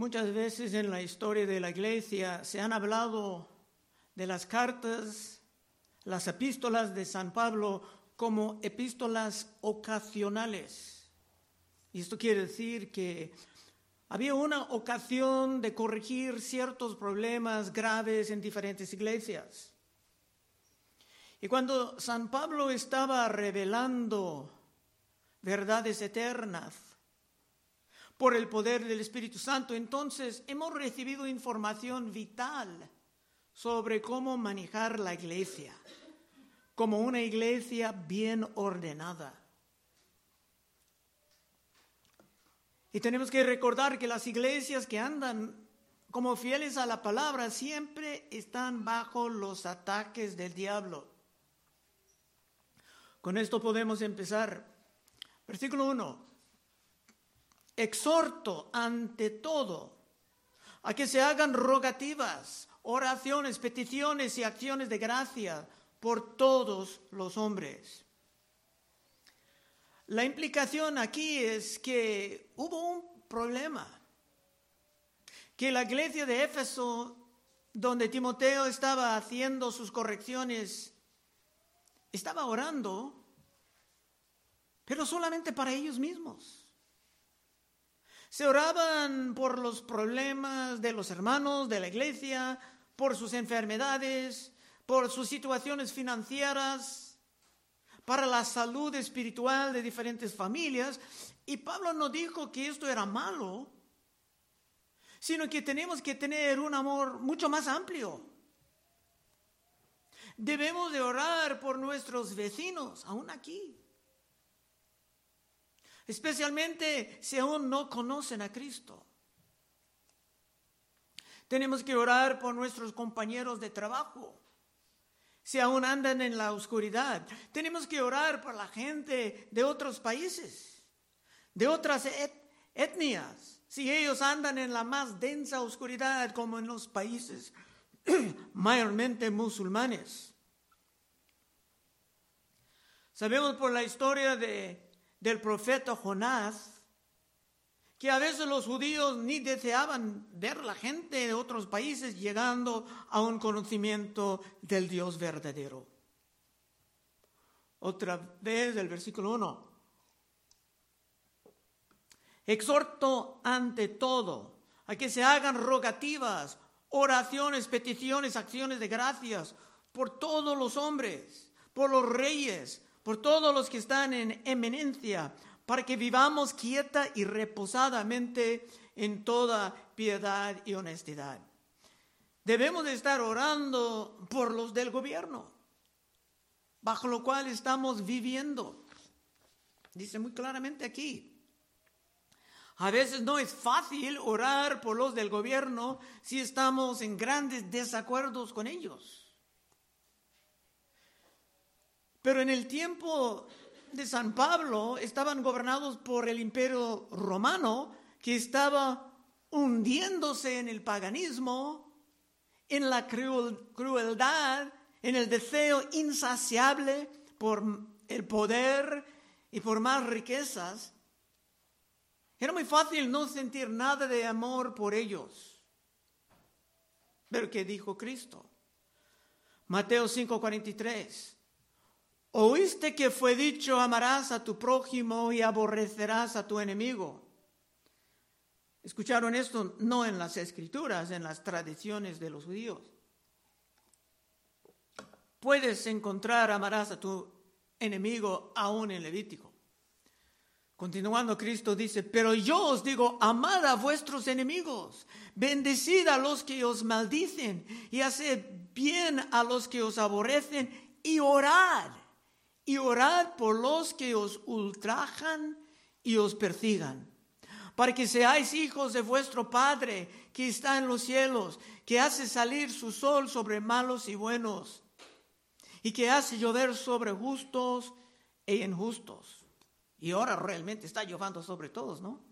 Muchas veces en la historia de la iglesia se han hablado de las cartas, las epístolas de San Pablo como epístolas ocasionales. Y esto quiere decir que había una ocasión de corregir ciertos problemas graves en diferentes iglesias. Y cuando San Pablo estaba revelando verdades eternas por el poder del Espíritu Santo, entonces hemos recibido información vital sobre cómo manejar la iglesia como una iglesia bien ordenada. Y tenemos que recordar que las iglesias que andan como fieles a la palabra siempre están bajo los ataques del diablo. Con esto podemos empezar. Versículo 1. Exhorto ante todo a que se hagan rogativas, oraciones, peticiones y acciones de gracia por todos los hombres. La implicación aquí es que hubo un problema, que la iglesia de Éfeso, donde Timoteo estaba haciendo sus correcciones, estaba orando, pero solamente para ellos mismos. Se oraban por los problemas de los hermanos de la iglesia, por sus enfermedades, por sus situaciones financieras, para la salud espiritual de diferentes familias. Y Pablo no dijo que esto era malo, sino que tenemos que tener un amor mucho más amplio. Debemos de orar por nuestros vecinos, aún aquí. Especialmente si aún no conocen a Cristo. Tenemos que orar por nuestros compañeros de trabajo si aún andan en la oscuridad. Tenemos que orar por la gente de otros países, de otras etnias, si ellos andan en la más densa oscuridad como en los países mayormente musulmanes. Sabemos por la historia de, del profeta Jonás que a veces los judíos ni deseaban ver la gente de otros países llegando a un conocimiento del Dios verdadero. Otra vez el versículo 1. Exhorto ante todo a que se hagan rogativas, oraciones, peticiones, acciones de gracias por todos los hombres, por los reyes, por todos los que están en eminencia, para que vivamos quieta y reposadamente en toda piedad y honestidad. Debemos de estar orando por los del gobierno, bajo lo cual estamos viviendo. Dice muy claramente aquí. A veces no es fácil orar por los del gobierno si estamos en grandes desacuerdos con ellos. Pero en el tiempo de San Pablo estaban gobernados por el imperio romano que estaba hundiéndose en el paganismo, en la crueldad, en el deseo insaciable por el poder y por más riquezas. Era muy fácil no sentir nada de amor por ellos. Pero ¿qué dijo Cristo? Mateo 5:43. Oíste que fue dicho, amarás a tu prójimo y aborrecerás a tu enemigo. Escucharon esto no en las escrituras, en las tradiciones de los judíos. Puedes encontrar, amarás a tu enemigo aún en Levítico. Continuando, Cristo dice, pero yo os digo, amad a vuestros enemigos, bendecid a los que os maldicen y haced bien a los que os aborrecen y orad y orad por los que os ultrajan y os persigan, para que seáis hijos de vuestro Padre que está en los cielos, que hace salir su sol sobre malos y buenos, y que hace llover sobre justos e injustos. Y ahora realmente está lloviendo sobre todos, ¿no?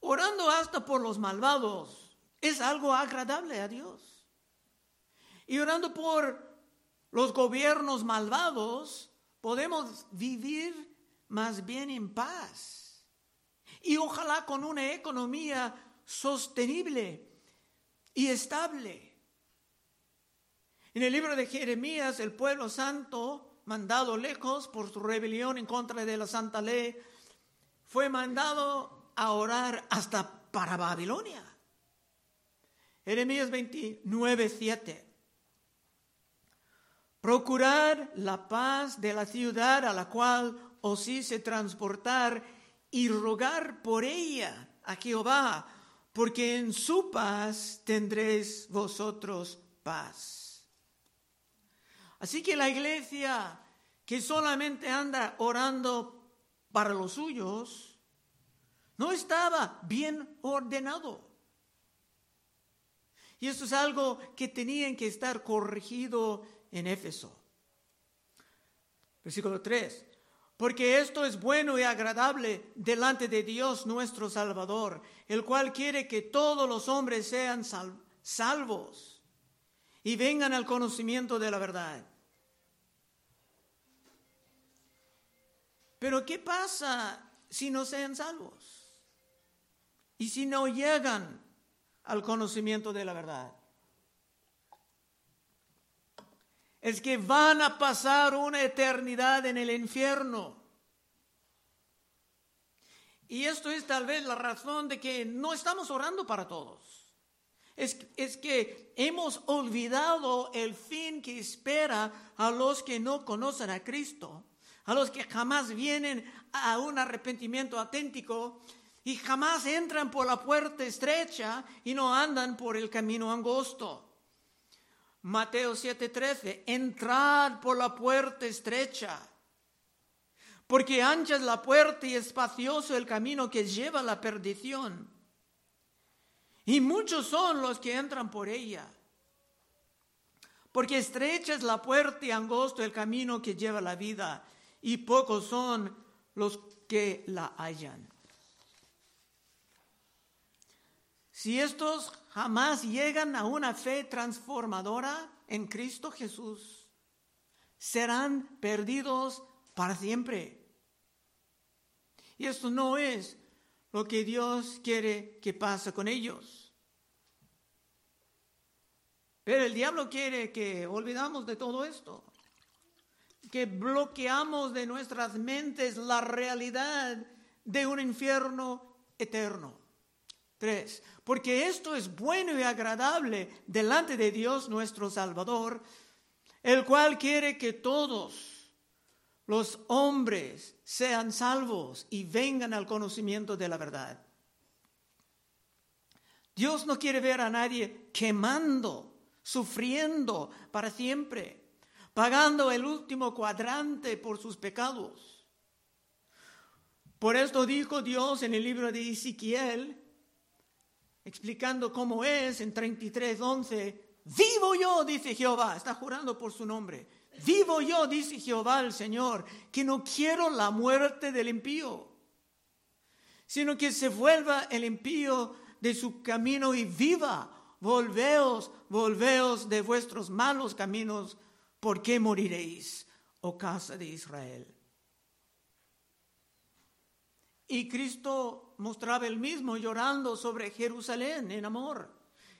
Orando hasta por los malvados es algo agradable a Dios. Y orando por los gobiernos malvados, podemos vivir más bien en paz. y ojalá con una economía sostenible y estable. En el libro de Jeremías, el pueblo santo, mandado lejos por su rebelión en contra de la santa ley, fue mandado a orar hasta para Babilonia. Jeremías 29, 7. Procurar la paz de la ciudad a la cual os hice transportar y rogar por ella a Jehová, porque en su paz tendréis vosotros paz. Así que la iglesia que solamente anda orando para los suyos, no estaba bien ordenado. Y eso es algo que tenían que estar corregido en Éfeso. Versículo 3. Porque esto es bueno y agradable delante de Dios nuestro Salvador, el cual quiere que todos los hombres sean salvos y vengan al conocimiento de la verdad. Pero ¿qué pasa si no sean salvos? Y si no llegan al conocimiento de la verdad. Es que van a pasar una eternidad en el infierno. Y esto es tal vez la razón de que no estamos orando para todos. Es, es, que hemos olvidado el fin que espera a los que no conocen a Cristo, a los que jamás vienen a un arrepentimiento auténtico y jamás entran por la puerta estrecha y no andan por el camino angosto. Mateo 7:13, entrad por la puerta estrecha, porque ancha es la puerta y espacioso el camino que lleva a la perdición. Y muchos son los que entran por ella. Porque estrecha es la puerta y angosto el camino que lleva a la vida, y pocos son los que la hallan. Si estos jamás llegan a una fe transformadora en Cristo Jesús, serán perdidos para siempre. Y esto no es lo que Dios quiere que pase con ellos. Pero el diablo quiere que olvidamos de todo esto, que bloqueamos de nuestras mentes la realidad de un infierno eterno. Tres, porque esto es bueno y agradable delante de Dios nuestro Salvador, el cual quiere que todos los hombres sean salvos y vengan al conocimiento de la verdad. Dios no quiere ver a nadie quemando, sufriendo para siempre, pagando el último cuadrante por sus pecados. Por esto dijo Dios en el libro de Ezequiel, explicando cómo es en 33.11, vivo yo, dice Jehová, está jurando por su nombre, vivo yo, dice Jehová el Señor, que no quiero la muerte del impío, sino que se vuelva el impío de su camino y viva. Volveos, volveos de vuestros malos caminos, porque moriréis, oh casa de Israel. Y Cristo mostraba el mismo llorando sobre Jerusalén en amor.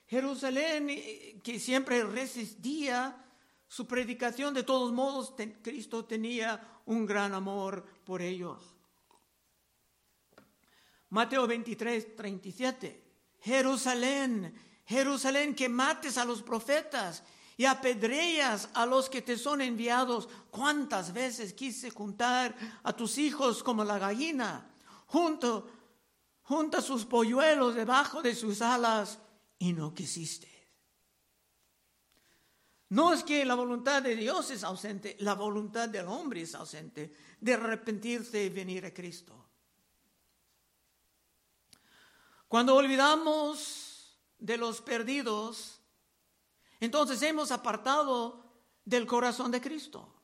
Jerusalén eh, que siempre resistía su predicación, de todos modos Cristo tenía un gran amor por ellos. Mateo 23, 37. Jerusalén, Jerusalén que mates a los profetas y apedreas a los que te son enviados. ¿Cuántas veces quise juntar a tus hijos como la gallina? Junto, junta sus polluelos debajo de sus alas y no quisiste. No es que la voluntad de Dios es ausente, la voluntad del hombre es ausente de arrepentirse y venir a Cristo. Cuando olvidamos de los perdidos, entonces hemos apartado del corazón de Cristo,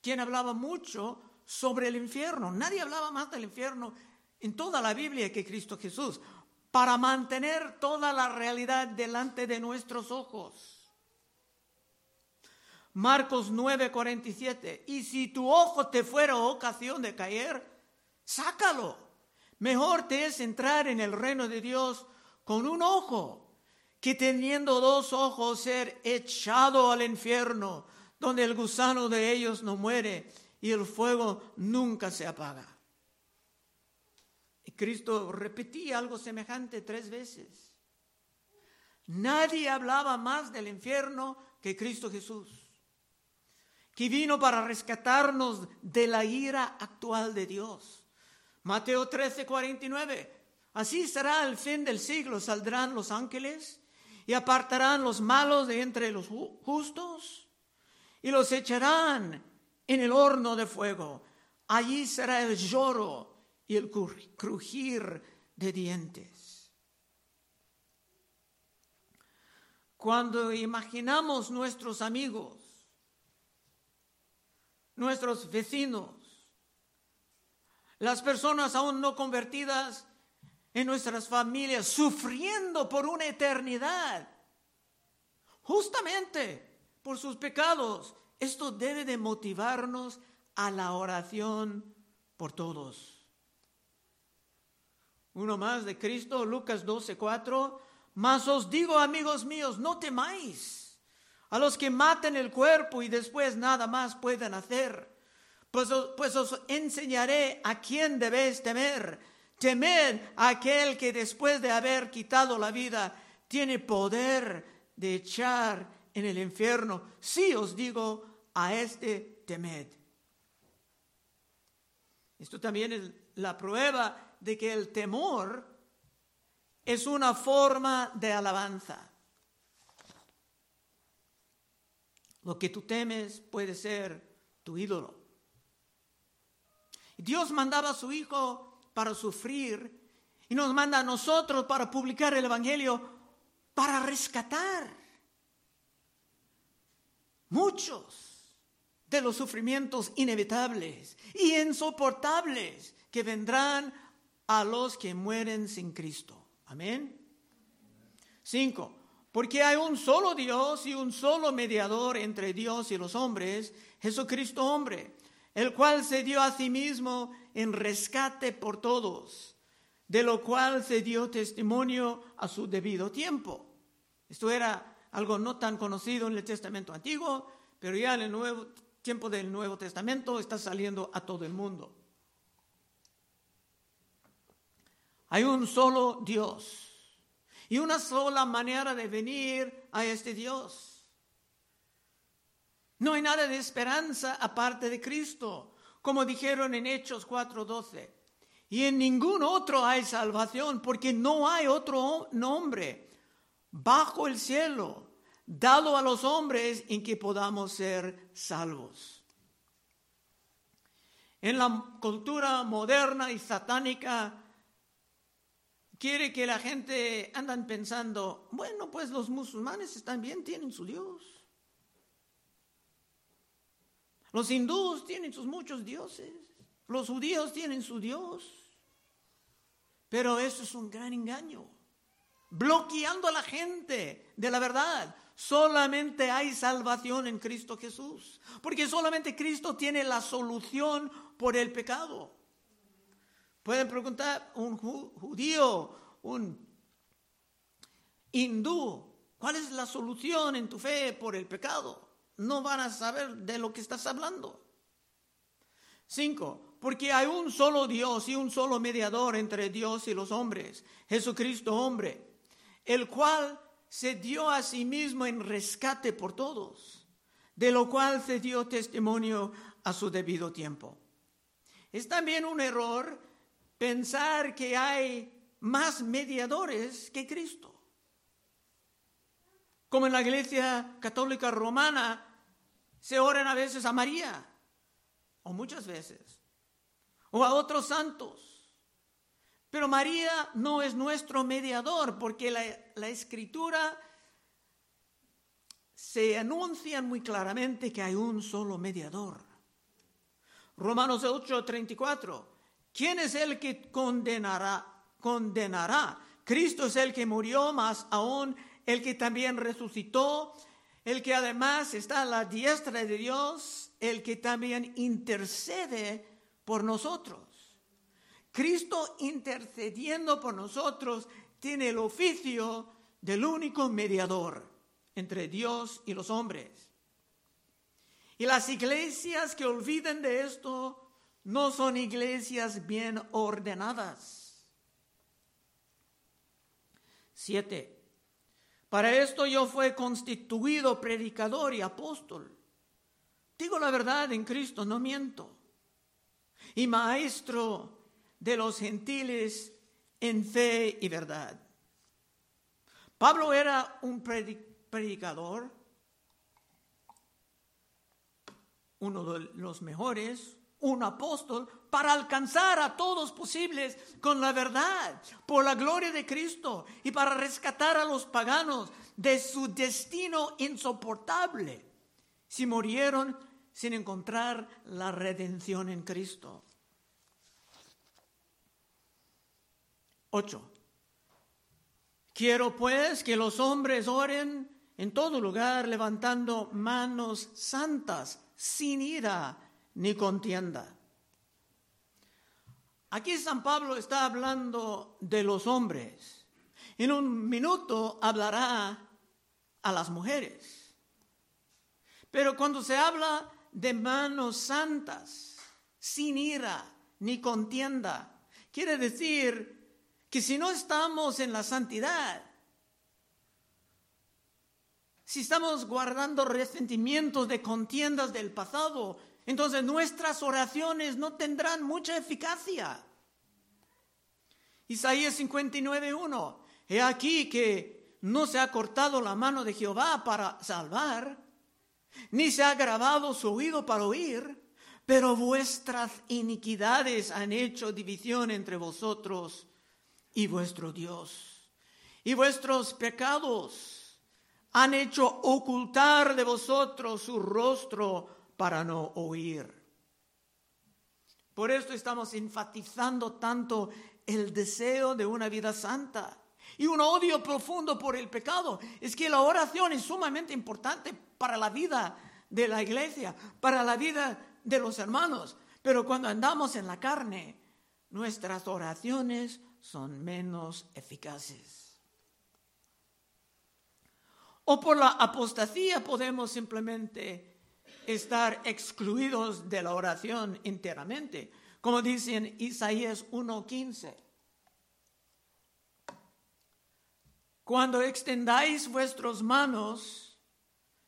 quien hablaba mucho sobre el infierno. Nadie hablaba más del infierno en toda la Biblia que Cristo Jesús, para mantener toda la realidad delante de nuestros ojos. Marcos 9:47, y si tu ojo te fuera ocasión de caer, sácalo, Mejor te es entrar en el reino de Dios con un ojo que teniendo dos ojos ser echado al infierno, donde el gusano de ellos no muere y el fuego nunca se apaga. Y Cristo repetía algo semejante tres veces. Nadie hablaba más del infierno que Cristo Jesús, que vino para rescatarnos de la ira actual de Dios. Mateo 13, 49. Así será el fin del siglo. Saldrán los ángeles y apartarán los malos de entre los justos y los echarán en el horno de fuego. Allí será el lloro y el crujir de dientes. Cuando imaginamos nuestros amigos, nuestros vecinos, las personas aún no convertidas en nuestras familias, sufriendo por una eternidad, justamente por sus pecados, esto debe de motivarnos a la oración por todos. Uno más de Cristo, Lucas 12, 4. Mas os digo, amigos míos, no temáis a los que maten el cuerpo y después nada más puedan hacer. Pues, pues os enseñaré a quién debéis temer. Temed a aquel que después de haber quitado la vida tiene poder de echar en el infierno. Sí os digo, a este temed. Esto también es la prueba de que el temor es una forma de alabanza. Lo que tú temes puede ser tu ídolo. Dios mandaba a su Hijo para sufrir y nos manda a nosotros para publicar el Evangelio, para rescatar muchos de los sufrimientos inevitables y insoportables que vendrán a los que mueren sin Cristo. Amén. Cinco, porque hay un solo Dios y un solo mediador entre Dios y los hombres, Jesucristo hombre, el cual se dio a sí mismo en rescate por todos, de lo cual se dio testimonio a su debido tiempo. Esto era algo no tan conocido en el Testamento antiguo, pero ya en el nuevo tiempo del Nuevo Testamento está saliendo a todo el mundo. Hay un solo Dios y una sola manera de venir a este Dios. No hay nada de esperanza aparte de Cristo, como dijeron en Hechos 4:12. Y en ningún otro hay salvación, porque no hay otro nombre bajo el cielo dado a los hombres en que podamos ser salvos. En la cultura moderna y satánica, quiere que la gente andan pensando, bueno, pues los musulmanes están bien, tienen su Dios. Los hindúes tienen sus muchos dioses. Los judíos tienen su Dios. Pero eso es un gran engaño. Bloqueando a la gente de la verdad. Solamente hay salvación en Cristo Jesús. Porque solamente Cristo tiene la solución por el pecado. Pueden preguntar un judío, un hindú, ¿cuál es la solución en tu fe por el pecado? No van a saber de lo que estás hablando. Cinco, porque hay un solo Dios y un solo mediador entre Dios y los hombres, Jesucristo hombre, el cual se dio a sí mismo en rescate por todos, de lo cual se dio testimonio a su debido tiempo. Es también un error pensar que hay más mediadores que Cristo. Como en la iglesia católica romana se oran a veces a María, o muchas veces, o a otros santos. Pero María no es nuestro mediador porque la, escritura se anuncia muy claramente que hay un solo mediador. Romanos 8:34 ¿Quién es el que condenará? Condenará. Cristo es el que murió, más aún el que también resucitó, el que además está a la diestra de Dios, el que también intercede por nosotros. Cristo intercediendo por nosotros tiene el oficio del único mediador entre Dios y los hombres. Y las iglesias que olviden de esto no son iglesias bien ordenadas. Siete. Para esto yo fui constituido predicador y apóstol. Digo la verdad en Cristo, no miento. Y maestro de los gentiles en fe y verdad. Pablo era un predicador, uno de los mejores, un apóstol, para alcanzar a todos posibles con la verdad, por la gloria de Cristo y para rescatar a los paganos de su destino insoportable si murieron sin encontrar la redención en Cristo. 8. Quiero pues que los hombres oren en todo lugar levantando manos santas, sin ira ni contienda. Aquí San Pablo está hablando de los hombres. En un minuto hablará a las mujeres. Pero cuando se habla de manos santas, sin ira ni contienda, quiere decir que si no estamos en la santidad, si estamos guardando resentimientos de contiendas del pasado, entonces nuestras oraciones no tendrán mucha eficacia. Isaías 59.1, he aquí que no se ha cortado la mano de Jehová para salvar, ni se ha grabado su oído para oír, pero vuestras iniquidades han hecho división entre vosotros y vuestro Dios. Y vuestros pecados han hecho ocultar de vosotros su rostro para no oír. Por esto estamos enfatizando tanto el deseo de una vida santa y un odio profundo por el pecado. Es que la oración es sumamente importante para la vida de la iglesia, para la vida de los hermanos. Pero cuando andamos en la carne, nuestras oraciones son menos eficaces. O por la apostasía podemos simplemente estar excluidos de la oración enteramente, como dice en Isaías 1:15. Cuando extendáis vuestras manos,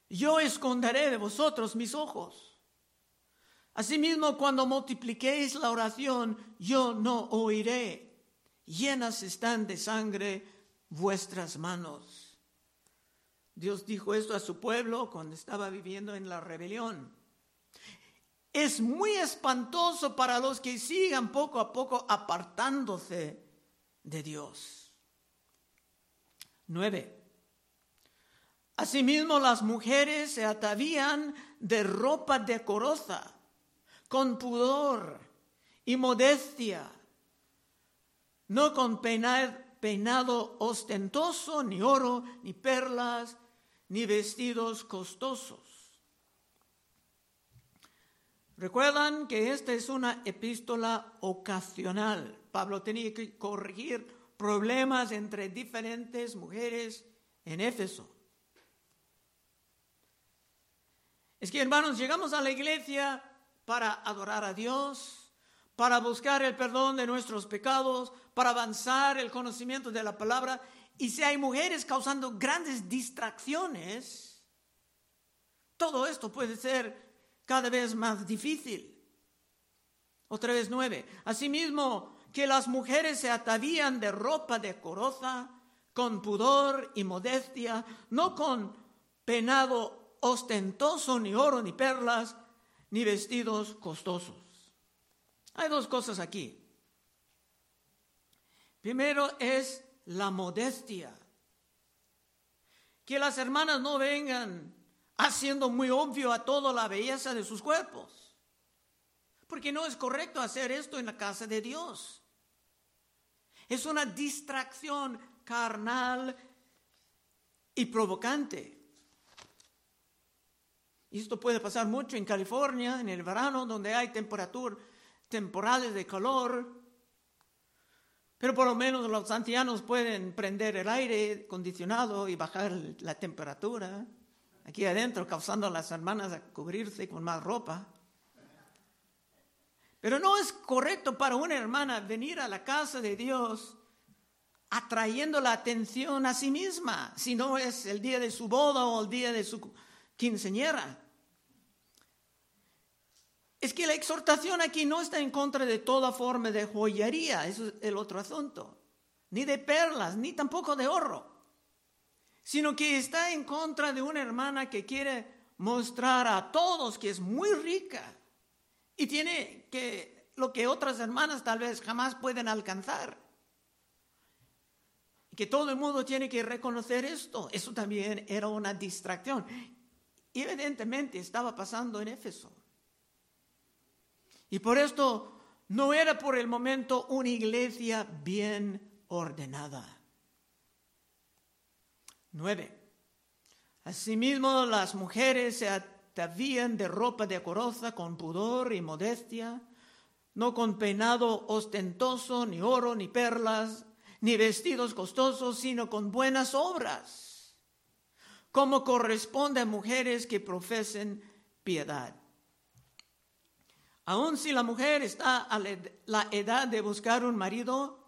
yo esconderé de vosotros mis ojos. Asimismo, cuando multipliquéis la oración, yo no oiré llenas están de sangre vuestras manos. Dios dijo esto a su pueblo cuando estaba viviendo en la rebelión. Es muy espantoso para los que sigan poco a poco apartándose de Dios. Nueve. Asimismo las mujeres se atavían de ropa decorosa, con pudor y modestia no con peinado ostentoso, ni oro, ni perlas, ni vestidos costosos. Recuerdan que esta es una epístola ocasional. Pablo tenía que corregir problemas entre diferentes mujeres en Éfeso. Es que hermanos, llegamos a la iglesia para adorar a Dios, para buscar el perdón de nuestros pecados, para avanzar el conocimiento de la palabra. Y si hay mujeres causando grandes distracciones, todo esto puede ser cada vez más difícil. Otra vez nueve. Asimismo, que las mujeres se atavían de ropa decorosa, con pudor y modestia, no con penado ostentoso, ni oro, ni perlas, ni vestidos costosos. Hay dos cosas aquí. Primero es la modestia. Que las hermanas no vengan haciendo muy obvio a todo la belleza de sus cuerpos. Porque no es correcto hacer esto en la casa de Dios. Es una distracción carnal y provocante. Y esto puede pasar mucho en California, en el verano, donde hay temperatura temporales de calor, Pero por lo menos los ancianos pueden prender el aire acondicionado y bajar la temperatura aquí adentro, causando a las hermanas a cubrirse con más ropa. Pero no es correcto para una hermana venir a la casa de Dios atrayendo la atención a sí misma, si no es el día de su boda o el día de su quinceñera. Es que la exhortación aquí no está en contra de toda forma de joyería, eso es el otro asunto, ni de perlas, ni tampoco de oro, sino que está en contra de una hermana que quiere mostrar a todos que es muy rica y tiene que lo que otras hermanas tal vez jamás pueden alcanzar. Que todo el mundo tiene que reconocer esto. Eso también era una distracción. Evidentemente estaba pasando en Éfeso. Y por esto no era por el momento una iglesia bien ordenada. Nueve. Asimismo, las mujeres se atavían de ropa decorosa con pudor y modestia, no con peinado ostentoso, ni oro, ni perlas, ni vestidos costosos, sino con buenas obras, como corresponde a mujeres que profesen piedad. Aun si la mujer está a la edad de buscar un marido,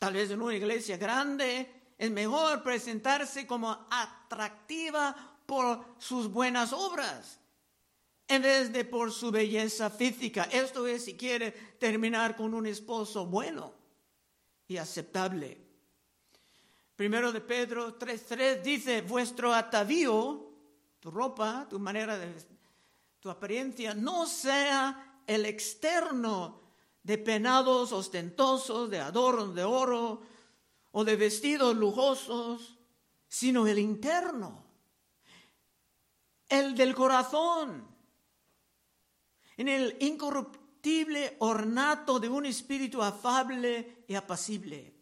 tal vez en una iglesia grande, es mejor presentarse como atractiva por sus buenas obras en vez de por su belleza física. Esto es si quiere terminar con un esposo bueno y aceptable. Primero de Pedro 3.3 dice, vuestro atavío, tu ropa, tu manera de tu apariencia no sea el externo de penados ostentosos, de adornos de oro o de vestidos lujosos, sino el interno, el del corazón, en el incorruptible ornato de un espíritu afable y apacible,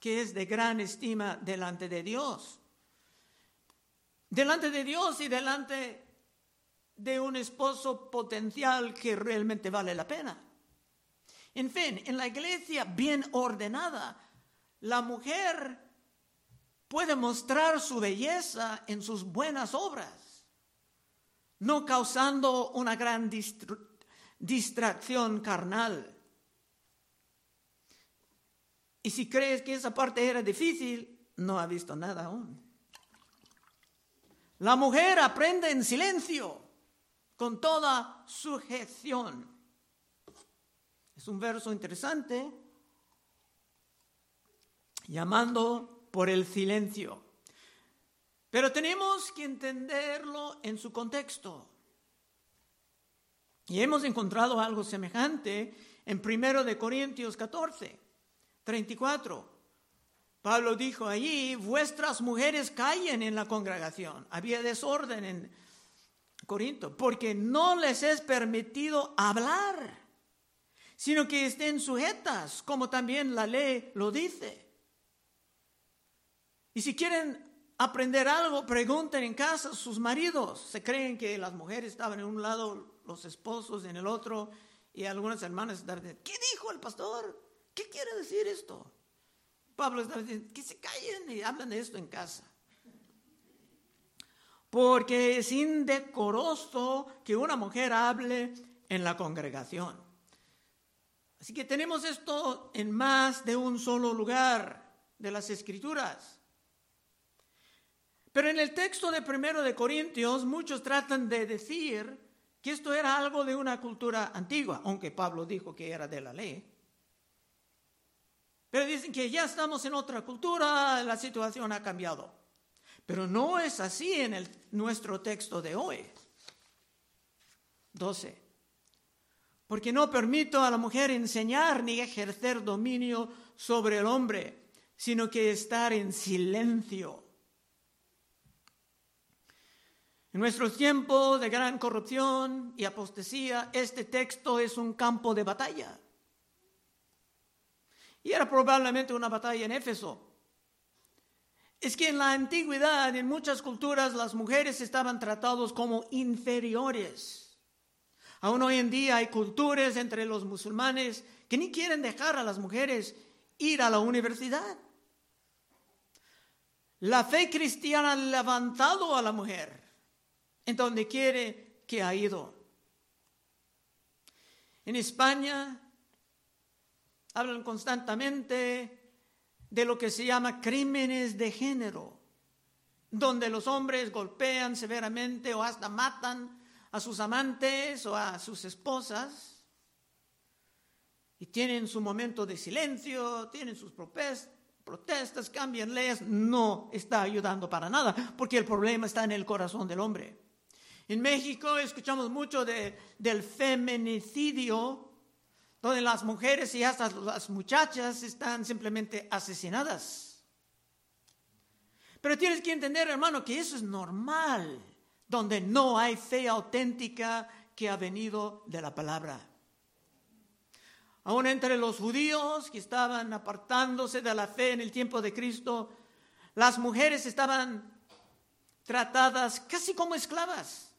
que es de gran estima delante de Dios. Delante de Dios y delante de un esposo potencial que realmente vale la pena. En fin, en la iglesia bien ordenada, la mujer puede mostrar su belleza en sus buenas obras, no causando una gran distracción carnal. Y si crees que esa parte era difícil, no ha visto nada aún. La mujer aprende en silencio con toda sujeción. Es un verso interesante, llamando por el silencio. Pero tenemos que entenderlo en su contexto. Y hemos encontrado algo semejante en 1 de Corintios 14, 34. Pablo dijo allí, vuestras mujeres callen en la congregación. Había desorden en, Corinto, porque no les es permitido hablar, sino que estén sujetas, como también la ley lo dice. Y si quieren aprender algo, pregunten en casa a sus maridos. Se creen que las mujeres estaban en un lado, los esposos en el otro, y algunas hermanas estaban diciendo, ¿qué dijo el pastor? ¿Qué quiere decir esto? Pablo estaba diciendo, que se callen y hablen de esto en casa porque es indecoroso que una mujer hable en la congregación. Así que tenemos esto en más de un solo lugar de las escrituras. Pero en el texto de primero de Corintios muchos tratan de decir que esto era algo de una cultura antigua, aunque Pablo dijo que era de la ley. Pero dicen que ya estamos en otra cultura, la situación ha cambiado. Pero no es así en el, nuestro texto de hoy. 12. Porque no permito a la mujer enseñar ni ejercer dominio sobre el hombre, sino que estar en silencio. En nuestros tiempos de gran corrupción y apostasía, este texto es un campo de batalla. Y era probablemente una batalla en Éfeso, es que en la antigüedad, en muchas culturas, las mujeres estaban tratadas como inferiores. Aún hoy en día hay culturas entre los musulmanes que ni quieren dejar a las mujeres ir a la universidad. La fe cristiana ha levantado a la mujer en donde quiere que ha ido. En España hablan constantemente de lo que se llama crímenes de género, donde los hombres golpean severamente o hasta matan a sus amantes o a sus esposas y tienen su momento de silencio, tienen sus protestas, cambian leyes, no está ayudando para nada, porque el problema está en el corazón del hombre. En México escuchamos mucho de, del feminicidio, donde las mujeres y hasta las muchachas están simplemente asesinadas. Pero tienes que entender, hermano, que eso es normal donde no hay fe auténtica que ha venido de la palabra. Aún entre los judíos que estaban apartándose de la fe en el tiempo de Cristo, las mujeres estaban tratadas casi como esclavas.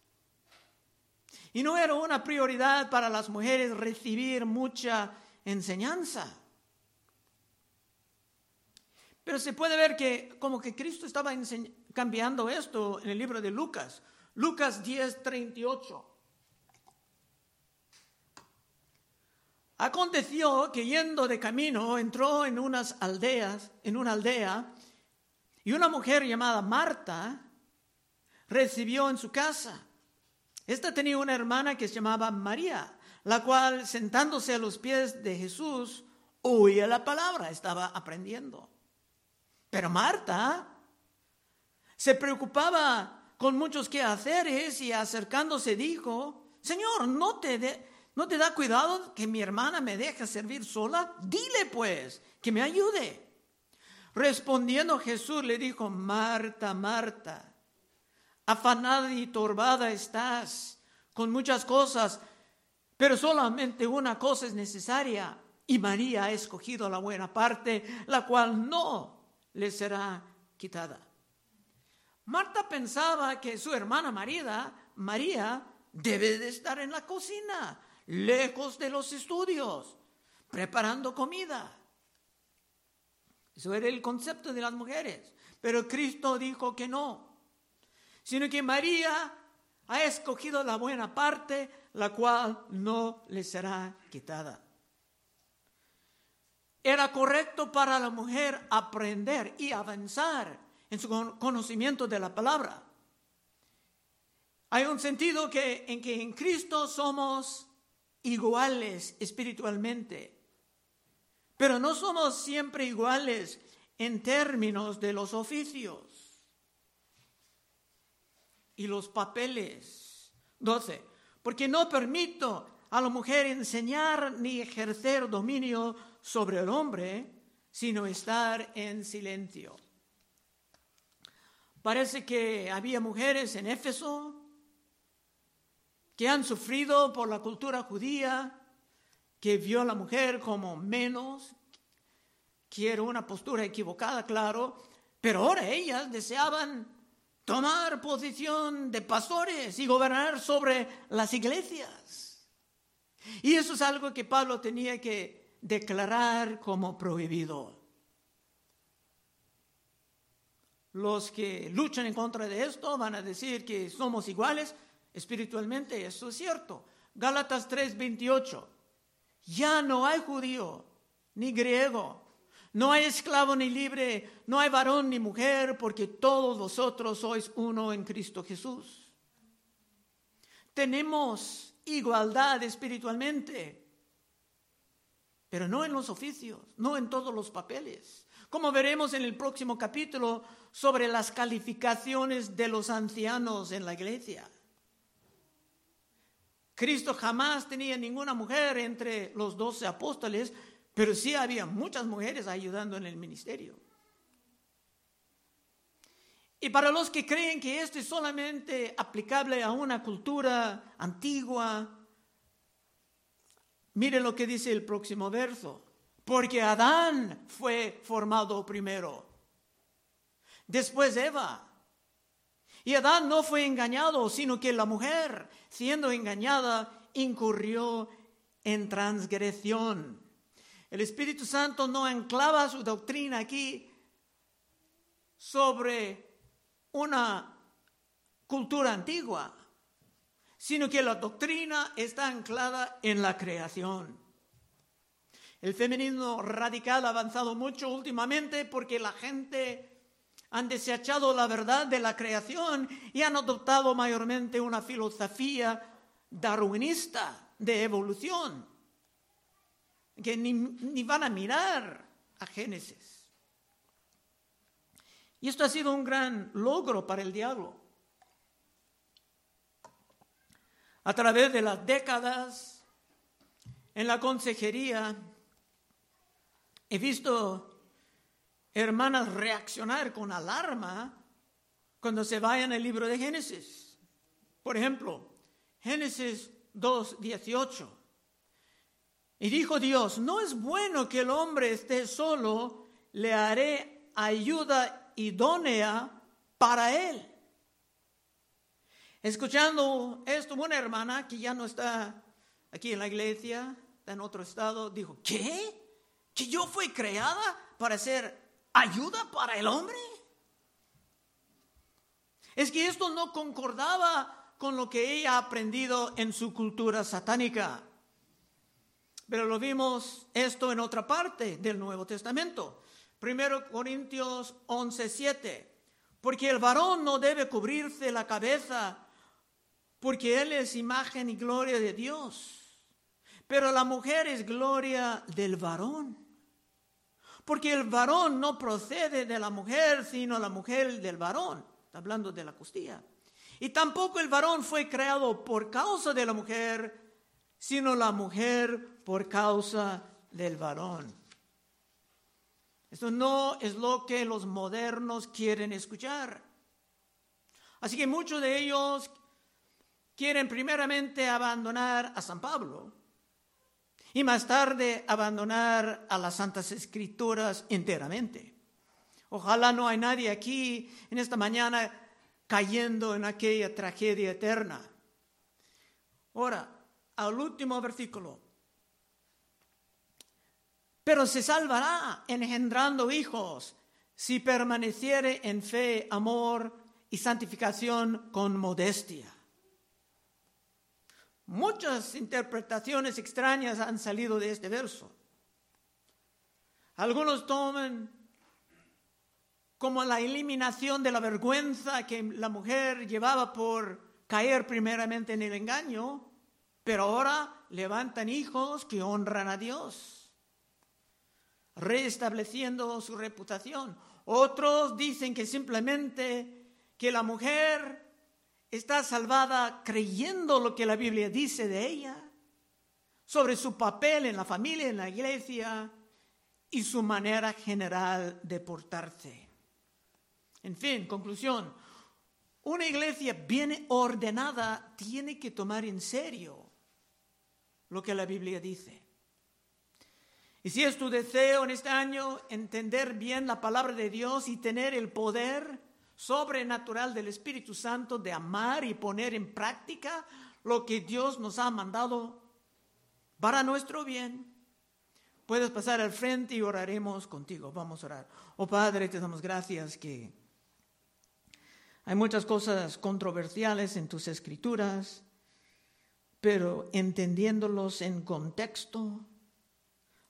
Y no era una prioridad para las mujeres recibir mucha enseñanza. Pero se puede ver que como que Cristo estaba cambiando esto en el libro de Lucas. Lucas 10, 38. Aconteció que yendo de camino entró en unas aldeas, en una aldea, y una mujer llamada Marta recibió en su casa. Esta tenía una hermana que se llamaba María, la cual sentándose a los pies de Jesús oía la palabra, estaba aprendiendo. Pero Marta se preocupaba con muchos quehaceres y acercándose dijo, Señor, ¿no te, ¿no te da cuidado que mi hermana me deje servir sola? Dile pues que me ayude. Respondiendo Jesús le dijo, Marta, Marta, afanada y turbada estás con muchas cosas, pero solamente una cosa es necesaria y María ha escogido la buena parte, la cual no le será quitada. Marta pensaba que su hermana María, María debe de estar en la cocina, lejos de los estudios, preparando comida. Eso era el concepto de las mujeres. Pero Cristo dijo que no, sino que María ha escogido la buena parte, la cual no le será quitada. Era correcto para la mujer aprender y avanzar en su conocimiento de la palabra. Hay un sentido que, en que en Cristo somos iguales espiritualmente, pero no somos siempre iguales en términos de los oficios y los papeles. 12. Porque no permito a la mujer enseñar ni ejercer dominio sobre el hombre, sino estar en silencio. Parece que había mujeres en Éfeso que han sufrido por la cultura judía, que vio a la mujer como menos, que era una postura equivocada, claro, pero ahora ellas deseaban tomar posición de pastores y gobernar sobre las iglesias. Y eso es algo que Pablo tenía que declarar como prohibido. Los que luchan en contra de esto van a decir que somos iguales espiritualmente, eso es cierto. Gálatas 3:28. Ya no hay judío ni griego, no hay esclavo ni libre, no hay varón ni mujer, porque todos vosotros sois uno en Cristo Jesús. Tenemos igualdad espiritualmente, pero no en los oficios, no en todos los papeles. Como veremos en el próximo capítulo, sobre las calificaciones de los ancianos en la iglesia. Cristo jamás tenía ninguna mujer entre los doce apóstoles, pero sí había muchas mujeres ayudando en el ministerio. Y para los que creen que esto es solamente aplicable a una cultura antigua, miren lo que dice el próximo verso. Porque Adán fue formado primero después Eva. Y Adán no fue engañado, sino que la mujer, siendo engañada, incurrió en transgresión. El Espíritu Santo no anclaba su doctrina aquí sobre una cultura antigua, sino que la doctrina está anclada en la creación. El feminismo radical ha avanzado mucho últimamente porque la gente han desechado la verdad de la creación y han adoptado mayormente una filosofía darwinista de evolución, que ni, ni van a mirar a Génesis. Y esto ha sido un gran logro para el diablo. A través de las décadas, en la consejería, he visto hermanas reaccionar con alarma cuando se vayan al libro de Génesis. Por ejemplo, Génesis 2, 18. Y dijo Dios, no es bueno que el hombre esté solo, le haré ayuda idónea para él. Escuchando esto, una hermana que ya no está aquí en la iglesia, está en otro estado, dijo, ¿qué? ¿Que yo fui creada para ser ayuda para el hombre? Es que esto no concordaba con lo que ella ha aprendido en su cultura satánica. Pero lo vimos esto en otra parte del Nuevo Testamento. Primero Corintios 11:7. Porque el varón no debe cubrirse la cabeza porque Él es imagen y gloria de Dios. Pero la mujer es gloria del varón. Porque el varón no procede de la mujer, sino la mujer del varón. Está hablando de la costilla. Y tampoco el varón fue creado por causa de la mujer, sino la mujer por causa del varón. Esto no es lo que los modernos quieren escuchar. Así que muchos de ellos quieren primeramente abandonar a San Pablo y más tarde abandonar a las Santas Escrituras enteramente. Ojalá no hay nadie aquí en esta mañana cayendo en aquella tragedia eterna. Ahora, al último versículo. Pero se salvará engendrando hijos si permaneciere en fe, amor y santificación con modestia. Muchas interpretaciones extrañas han salido de este verso. Algunos toman como la eliminación de la vergüenza que la mujer llevaba por caer primeramente en el engaño, pero ahora levantan hijos que honran a Dios, restableciendo su reputación. Otros dicen que simplemente que la mujer está salvada creyendo lo que la Biblia dice de ella, sobre su papel en la familia, en la iglesia y su manera general de portarse. En fin, conclusión, una iglesia bien ordenada tiene que tomar en serio lo que la Biblia dice. Y si es tu deseo en este año entender bien la palabra de Dios y tener el poder sobrenatural del Espíritu Santo de amar y poner en práctica lo que Dios nos ha mandado para nuestro bien. Puedes pasar al frente y oraremos contigo. Vamos a orar. Oh Padre, te damos gracias que hay muchas cosas controversiales en tus escrituras, pero entendiéndolos en contexto,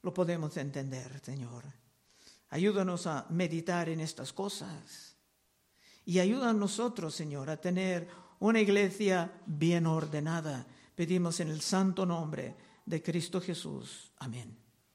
lo podemos entender, Señor. Ayúdanos a meditar en estas cosas y ayuda a nosotros, Señor, a tener una iglesia bien ordenada. Pedimos en el santo nombre de Cristo Jesús. Amén.